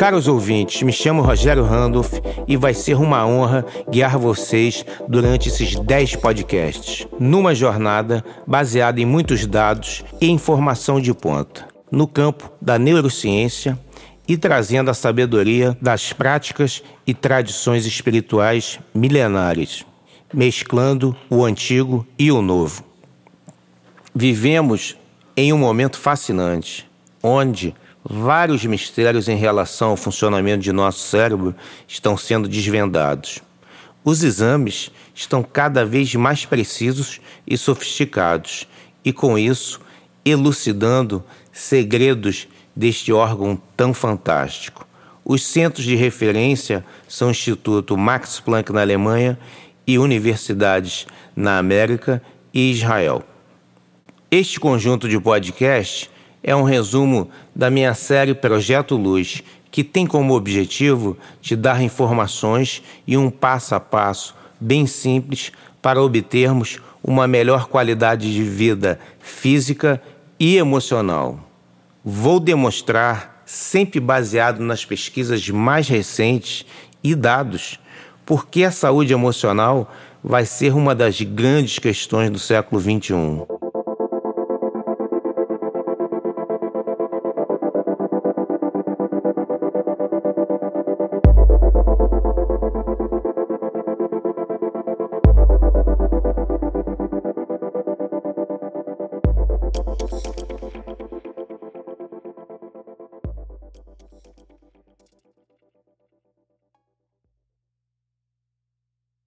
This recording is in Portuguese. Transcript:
Caros ouvintes, me chamo Rogério Randolph e vai ser uma honra guiar vocês durante esses 10 podcasts, numa jornada baseada em muitos dados e informação de ponta, no campo da neurociência e trazendo a sabedoria das práticas e tradições espirituais milenares, mesclando o antigo e o novo. Vivemos em um momento fascinante, onde vários mistérios em relação ao funcionamento de nosso cérebro estão sendo desvendados. Os exames estão cada vez mais precisos e sofisticados, e com isso elucidando segredos deste órgão tão fantástico. Os centros de referência são o Instituto Max Planck na Alemanha e universidades na América e Israel. Este conjunto de podcasts é um resumo da minha série Projeto Luz, que tem como objetivo te dar informações e um passo a passo bem simples para obtermos uma melhor qualidade de vida física e emocional. Vou demonstrar, sempre baseado nas pesquisas mais recentes e dados, porque a saúde emocional vai ser uma das grandes questões do século XXI.